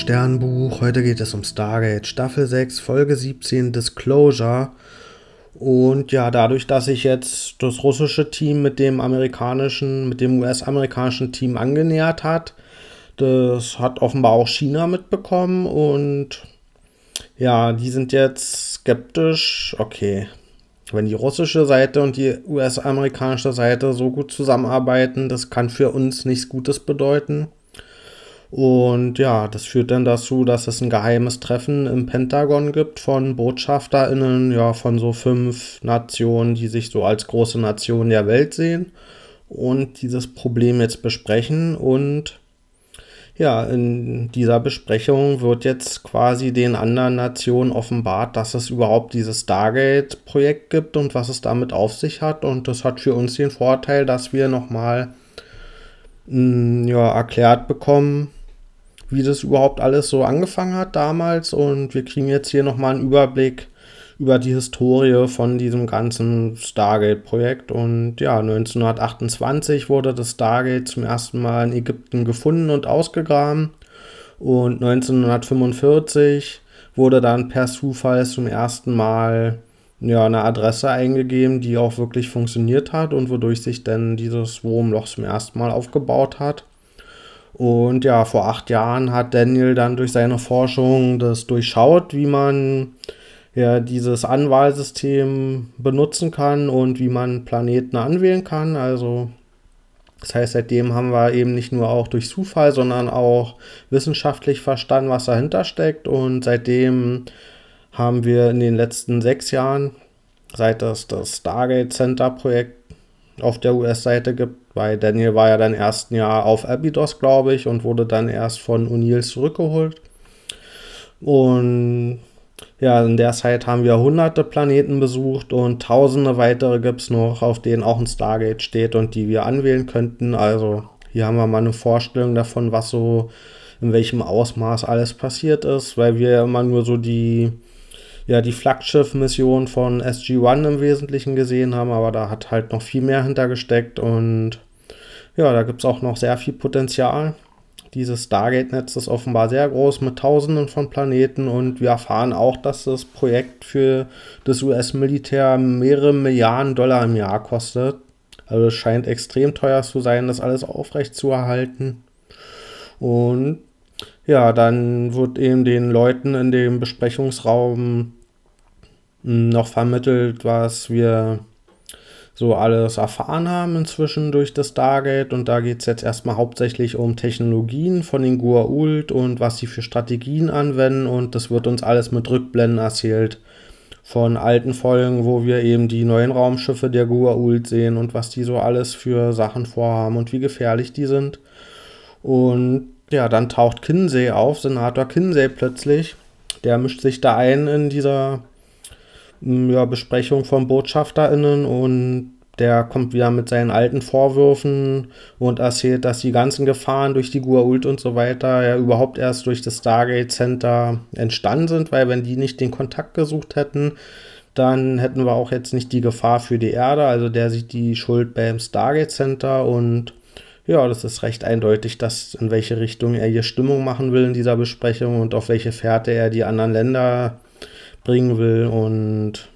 Sternbuch. Heute geht es um Stargate Staffel 6, Folge 17, Disclosure. Und ja, dadurch, dass sich jetzt das russische Team mit dem amerikanischen, mit dem US-amerikanischen Team angenähert hat, das hat offenbar auch China mitbekommen und ja, die sind jetzt skeptisch. Okay, wenn die russische Seite und die US-amerikanische Seite so gut zusammenarbeiten, das kann für uns nichts Gutes bedeuten. Und ja, das führt dann dazu, dass es ein geheimes Treffen im Pentagon gibt von BotschafterInnen, ja, von so fünf Nationen, die sich so als große Nation der Welt sehen und dieses Problem jetzt besprechen. Und ja, in dieser Besprechung wird jetzt quasi den anderen Nationen offenbart, dass es überhaupt dieses Stargate-Projekt gibt und was es damit auf sich hat. Und das hat für uns den Vorteil, dass wir nochmal mm, ja, erklärt bekommen, wie das überhaupt alles so angefangen hat damals. Und wir kriegen jetzt hier nochmal einen Überblick über die Historie von diesem ganzen Stargate-Projekt. Und ja, 1928 wurde das Stargate zum ersten Mal in Ägypten gefunden und ausgegraben. Und 1945 wurde dann per Zufall zum ersten Mal ja, eine Adresse eingegeben, die auch wirklich funktioniert hat und wodurch sich dann dieses Wurmloch zum ersten Mal aufgebaut hat. Und ja, vor acht Jahren hat Daniel dann durch seine Forschung das durchschaut, wie man ja dieses Anwahlsystem benutzen kann und wie man Planeten anwählen kann. Also das heißt, seitdem haben wir eben nicht nur auch durch Zufall, sondern auch wissenschaftlich verstanden, was dahinter steckt. Und seitdem haben wir in den letzten sechs Jahren, seit es das Stargate Center Projekt auf der US-Seite gibt, weil Daniel war ja dann ersten Jahr auf Abydos, glaube ich, und wurde dann erst von O'Neill zurückgeholt. Und ja, in der Zeit haben wir hunderte Planeten besucht und tausende weitere gibt es noch, auf denen auch ein Stargate steht und die wir anwählen könnten. Also hier haben wir mal eine Vorstellung davon, was so in welchem Ausmaß alles passiert ist, weil wir immer nur so die ja die Flaggschiff-Mission von SG-1 im Wesentlichen gesehen haben, aber da hat halt noch viel mehr hintergesteckt und ja, da gibt es auch noch sehr viel Potenzial. Dieses Stargate-Netz ist offenbar sehr groß mit Tausenden von Planeten und wir erfahren auch, dass das Projekt für das US-Militär mehrere Milliarden Dollar im Jahr kostet. Also es scheint extrem teuer zu sein, das alles aufrecht zu erhalten. Und ja, dann wird eben den Leuten in dem Besprechungsraum noch vermittelt, was wir so alles erfahren haben inzwischen durch das Stargate. Und da geht es jetzt erstmal hauptsächlich um Technologien von den Gua'uld und was sie für Strategien anwenden. Und das wird uns alles mit Rückblenden erzählt von alten Folgen, wo wir eben die neuen Raumschiffe der Gua'uld sehen und was die so alles für Sachen vorhaben und wie gefährlich die sind. Und ja, dann taucht Kinsey auf, Senator Kinsey plötzlich. Der mischt sich da ein in dieser ja, Besprechung von BotschafterInnen und der kommt wieder mit seinen alten Vorwürfen und erzählt, dass die ganzen Gefahren durch die Gua'uld und so weiter ja überhaupt erst durch das Stargate Center entstanden sind, weil wenn die nicht den Kontakt gesucht hätten, dann hätten wir auch jetzt nicht die Gefahr für die Erde. Also der sieht die Schuld beim Stargate Center und ja, das ist recht eindeutig, dass in welche Richtung er hier Stimmung machen will in dieser Besprechung und auf welche Fährte er die anderen Länder bringen will. Und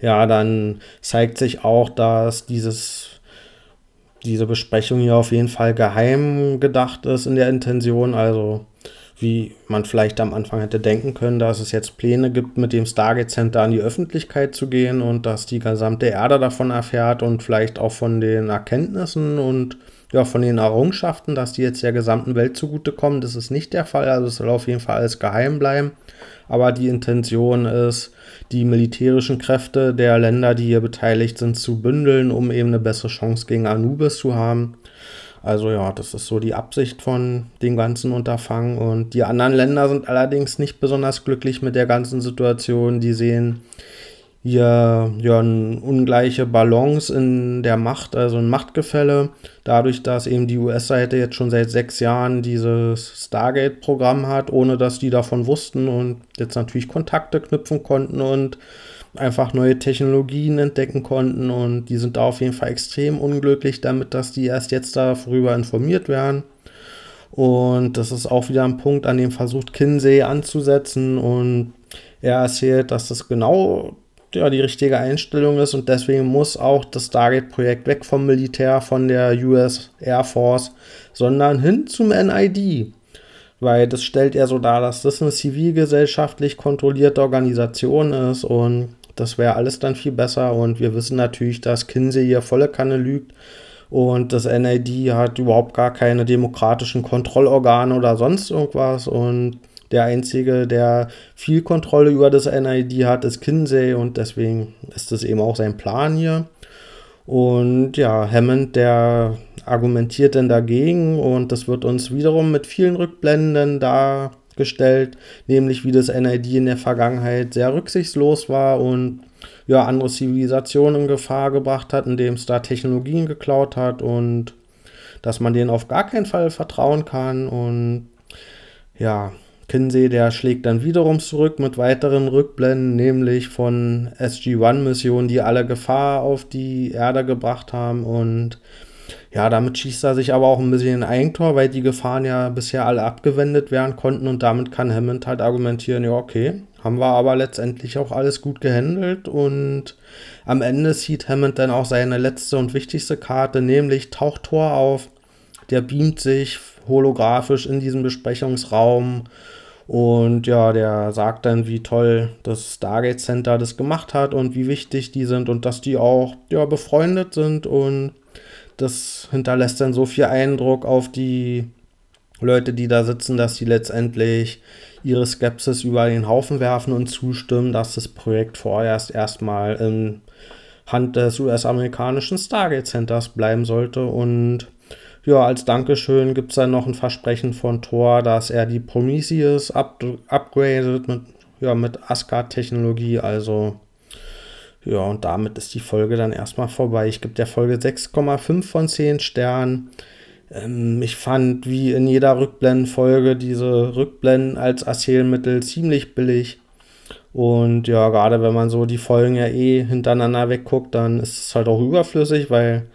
ja, dann zeigt sich auch, dass dieses diese Besprechung hier auf jeden Fall geheim gedacht ist in der Intention. Also wie man vielleicht am Anfang hätte denken können, dass es jetzt Pläne gibt, mit dem Stargate Center an die Öffentlichkeit zu gehen und dass die gesamte Erde davon erfährt und vielleicht auch von den Erkenntnissen und ja, von den Errungenschaften, dass die jetzt der gesamten Welt zugutekommen. Das ist nicht der Fall, also es soll auf jeden Fall alles geheim bleiben. Aber die Intention ist, die militärischen Kräfte der Länder, die hier beteiligt sind, zu bündeln, um eben eine bessere Chance gegen Anubis zu haben. Also ja, das ist so die Absicht von dem ganzen Unterfangen. Und die anderen Länder sind allerdings nicht besonders glücklich mit der ganzen Situation. Die sehen hier ja eine ungleiche Balance in der Macht, also ein Machtgefälle. Dadurch, dass eben die US-Seite jetzt schon seit sechs Jahren dieses Stargate-Programm hat, ohne dass die davon wussten und jetzt natürlich Kontakte knüpfen konnten und einfach neue Technologien entdecken konnten. Und die sind da auf jeden Fall extrem unglücklich damit, dass die erst jetzt darüber informiert werden. Und das ist auch wieder ein Punkt, an dem versucht Kinsey anzusetzen. Und er erzählt, dass das genau ja, die richtige Einstellung ist und deswegen muss auch das Stargate-Projekt weg vom Militär, von der US Air Force, sondern hin zum NID. Weil das stellt er so dar, dass das eine zivilgesellschaftlich kontrollierte Organisation ist und das wäre alles dann viel besser. Und wir wissen natürlich, dass Kinsey hier volle Kanne lügt und das NID hat überhaupt gar keine demokratischen Kontrollorgane oder sonst irgendwas und der einzige, der viel Kontrolle über das NID hat, ist Kinsey und deswegen ist das eben auch sein Plan hier. Und ja, Hammond, der argumentiert dann dagegen und das wird uns wiederum mit vielen Rückblenden dargestellt, nämlich wie das NID in der Vergangenheit sehr rücksichtslos war und ja, andere Zivilisationen in Gefahr gebracht hat, indem es da Technologien geklaut hat und dass man denen auf gar keinen Fall vertrauen kann und ja, Kinsey, der schlägt dann wiederum zurück mit weiteren Rückblenden, nämlich von SG-1-Missionen, die alle Gefahr auf die Erde gebracht haben. Und ja, damit schießt er sich aber auch ein bisschen ein Eigentor, weil die Gefahren ja bisher alle abgewendet werden konnten. Und damit kann Hammond halt argumentieren, ja, okay, haben wir aber letztendlich auch alles gut gehandelt. Und am Ende sieht Hammond dann auch seine letzte und wichtigste Karte, nämlich Tauchtor auf. Der beamt sich holographisch in diesem Besprechungsraum und ja, der sagt dann, wie toll das Stargate Center das gemacht hat und wie wichtig die sind und dass die auch ja, befreundet sind. Und das hinterlässt dann so viel Eindruck auf die Leute, die da sitzen, dass sie letztendlich ihre Skepsis über den Haufen werfen und zustimmen, dass das Projekt vorerst erstmal in Hand des US-amerikanischen Stargate Centers bleiben sollte. Und ja, als Dankeschön gibt es dann noch ein Versprechen von Thor, dass er die Prometheus up upgradet mit, ja, mit Asgard-Technologie. Also, ja, und damit ist die Folge dann erstmal vorbei. Ich gebe der Folge 6,5 von 10 Sternen. Ähm, ich fand wie in jeder Rückblendenfolge diese Rückblenden als Erzählmittel ziemlich billig. Und ja, gerade wenn man so die Folgen ja eh hintereinander wegguckt, dann ist es halt auch überflüssig, weil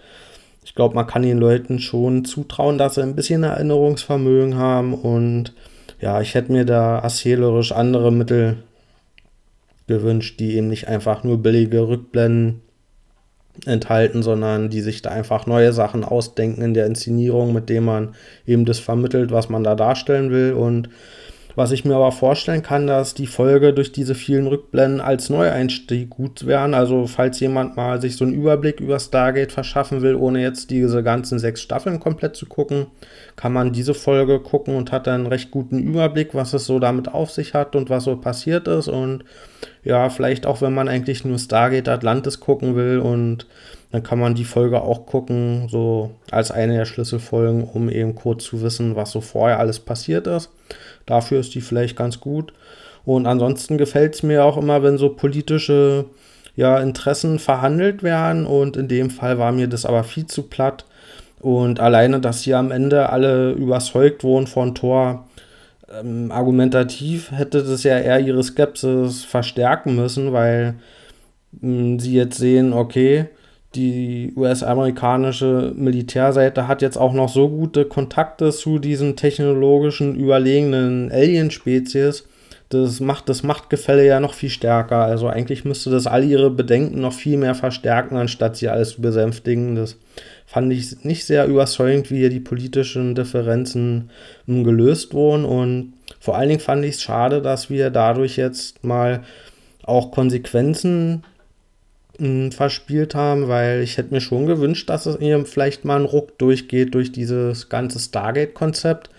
ich glaube, man kann den Leuten schon zutrauen, dass sie ein bisschen Erinnerungsvermögen haben. Und ja, ich hätte mir da erzählerisch andere Mittel gewünscht, die eben nicht einfach nur billige Rückblenden enthalten, sondern die sich da einfach neue Sachen ausdenken in der Inszenierung, mit dem man eben das vermittelt, was man da darstellen will. Und was ich mir aber vorstellen kann, dass die Folge durch diese vielen Rückblenden als Neueinstieg gut wären. Also falls jemand mal sich so einen Überblick über Stargate verschaffen will, ohne jetzt diese ganzen sechs Staffeln komplett zu gucken, kann man diese Folge gucken und hat dann einen recht guten Überblick, was es so damit auf sich hat und was so passiert ist. Und ja, vielleicht auch, wenn man eigentlich nur Stargate Atlantis gucken will und dann kann man die Folge auch gucken, so als eine der Schlüsselfolgen, um eben kurz zu wissen, was so vorher alles passiert ist. Dafür ist die vielleicht ganz gut. Und ansonsten gefällt es mir auch immer, wenn so politische ja, Interessen verhandelt werden. Und in dem Fall war mir das aber viel zu platt. Und alleine, dass sie am Ende alle überzeugt wurden von Thor, ähm, argumentativ hätte das ja eher ihre Skepsis verstärken müssen, weil mh, sie jetzt sehen, okay, die US-amerikanische Militärseite hat jetzt auch noch so gute Kontakte zu diesen technologischen überlegenen Alien-Spezies. Das macht das Machtgefälle ja noch viel stärker. Also eigentlich müsste das all ihre Bedenken noch viel mehr verstärken, anstatt sie alles zu besänftigen. Das fand ich nicht sehr überzeugend, wie hier die politischen Differenzen gelöst wurden. Und vor allen Dingen fand ich es schade, dass wir dadurch jetzt mal auch Konsequenzen verspielt haben, weil ich hätte mir schon gewünscht, dass es ihr vielleicht mal ein Ruck durchgeht durch dieses ganze Stargate-Konzept.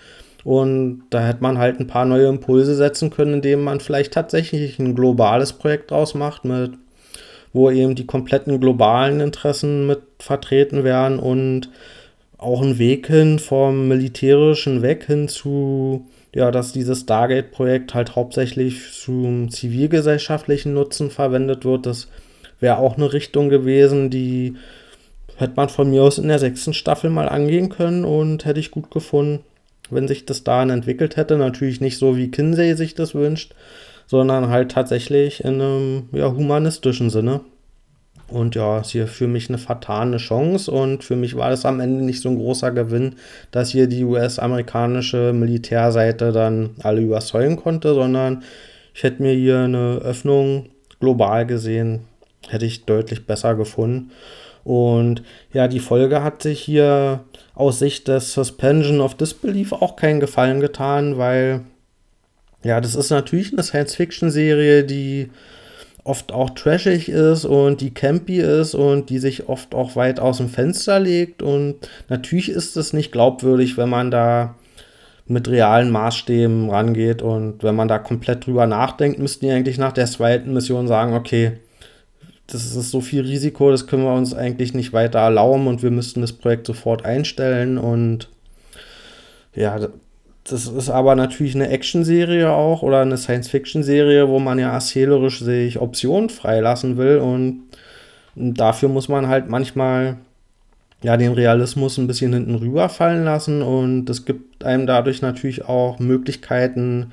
Und da hätte man halt ein paar neue Impulse setzen können, indem man vielleicht tatsächlich ein globales Projekt draus macht, mit, wo eben die kompletten globalen Interessen mit vertreten werden und auch ein Weg hin vom militärischen weg hin zu, ja, dass dieses Stargate-Projekt halt hauptsächlich zum zivilgesellschaftlichen Nutzen verwendet wird. Das wäre auch eine Richtung gewesen, die hätte man von mir aus in der sechsten Staffel mal angehen können und hätte ich gut gefunden, wenn sich das dahin entwickelt hätte. Natürlich nicht so, wie Kinsey sich das wünscht, sondern halt tatsächlich in einem ja, humanistischen Sinne. Und ja, ist hier für mich eine vertane Chance und für mich war das am Ende nicht so ein großer Gewinn, dass hier die US-amerikanische Militärseite dann alle überzeugen konnte, sondern ich hätte mir hier eine Öffnung global gesehen, hätte ich deutlich besser gefunden. Und ja, die Folge hat sich hier aus Sicht des Suspension of Disbelief auch keinen Gefallen getan, weil ja, das ist natürlich eine Science-Fiction-Serie, die oft auch trashig ist und die campy ist und die sich oft auch weit aus dem Fenster legt. Und natürlich ist es nicht glaubwürdig, wenn man da mit realen Maßstäben rangeht und wenn man da komplett drüber nachdenkt, müssten die eigentlich nach der zweiten Mission sagen, okay, das ist so viel Risiko, das können wir uns eigentlich nicht weiter erlauben und wir müssten das Projekt sofort einstellen und ja, das ist aber natürlich eine Action-Serie auch oder eine Science-Fiction-Serie, wo man ja erzählerisch sich Optionen freilassen will und dafür muss man halt manchmal ja den Realismus ein bisschen hinten rüberfallen lassen und es gibt einem dadurch natürlich auch Möglichkeiten,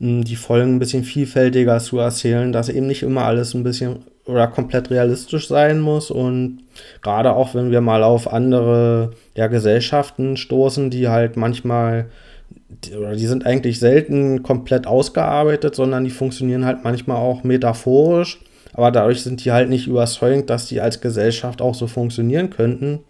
die Folgen ein bisschen vielfältiger zu erzählen, dass eben nicht immer alles ein bisschen oder komplett realistisch sein muss und gerade auch wenn wir mal auf andere ja, Gesellschaften stoßen, die halt manchmal oder die sind eigentlich selten komplett ausgearbeitet, sondern die funktionieren halt manchmal auch metaphorisch, aber dadurch sind die halt nicht überzeugend, dass die als Gesellschaft auch so funktionieren könnten.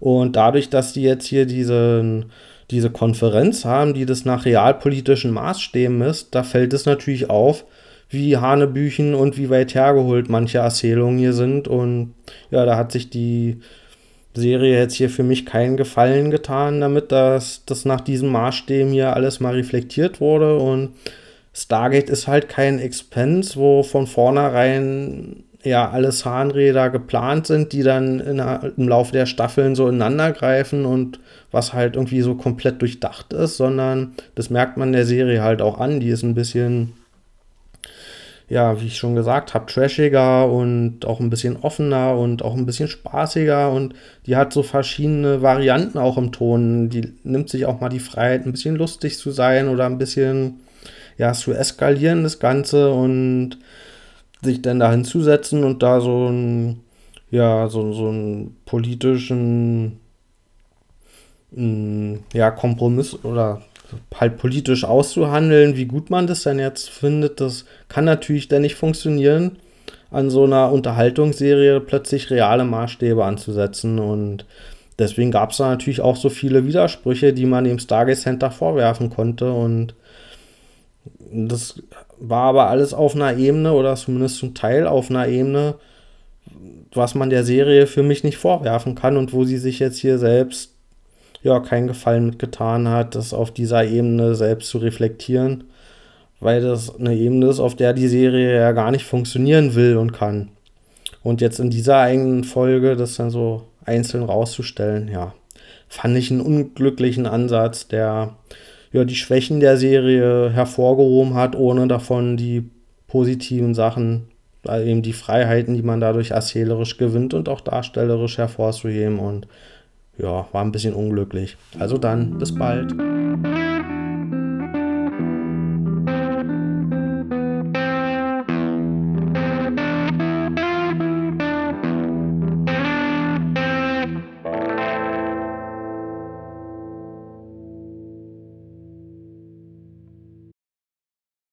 Und dadurch, dass die jetzt hier diesen, diese Konferenz haben, die das nach realpolitischen Maßstäben misst, da fällt es natürlich auf, wie Hanebüchen und wie weit hergeholt manche Erzählungen hier sind. Und ja, da hat sich die Serie jetzt hier für mich keinen Gefallen getan, damit das, das nach diesem Maßstäben hier alles mal reflektiert wurde. Und Stargate ist halt kein Expense, wo von vornherein ja alle Zahnräder geplant sind, die dann in, im Laufe der Staffeln so ineinander greifen und was halt irgendwie so komplett durchdacht ist, sondern das merkt man der Serie halt auch an. Die ist ein bisschen ja, wie ich schon gesagt habe, trashiger und auch ein bisschen offener und auch ein bisschen spaßiger und die hat so verschiedene Varianten auch im Ton. Die nimmt sich auch mal die Freiheit, ein bisschen lustig zu sein oder ein bisschen ja, zu eskalieren, das Ganze und sich dann da hinzusetzen und da so ein, ja, so, so einen politischen mm, ja, Kompromiss oder halt politisch auszuhandeln, wie gut man das dann jetzt findet, das kann natürlich dann nicht funktionieren, an so einer Unterhaltungsserie plötzlich reale Maßstäbe anzusetzen. Und deswegen gab es da natürlich auch so viele Widersprüche, die man dem Stargate Center vorwerfen konnte. Und das war aber alles auf einer Ebene oder zumindest zum Teil auf einer Ebene, was man der Serie für mich nicht vorwerfen kann und wo sie sich jetzt hier selbst ja keinen Gefallen mitgetan hat, das auf dieser Ebene selbst zu reflektieren, weil das eine Ebene ist, auf der die Serie ja gar nicht funktionieren will und kann. Und jetzt in dieser eigenen Folge das dann so einzeln rauszustellen, ja, fand ich einen unglücklichen Ansatz, der ja die Schwächen der Serie hervorgehoben hat, ohne davon die positiven Sachen, also eben die Freiheiten, die man dadurch erzählerisch gewinnt und auch darstellerisch hervorzuheben. Und ja, war ein bisschen unglücklich. Also dann, bis bald.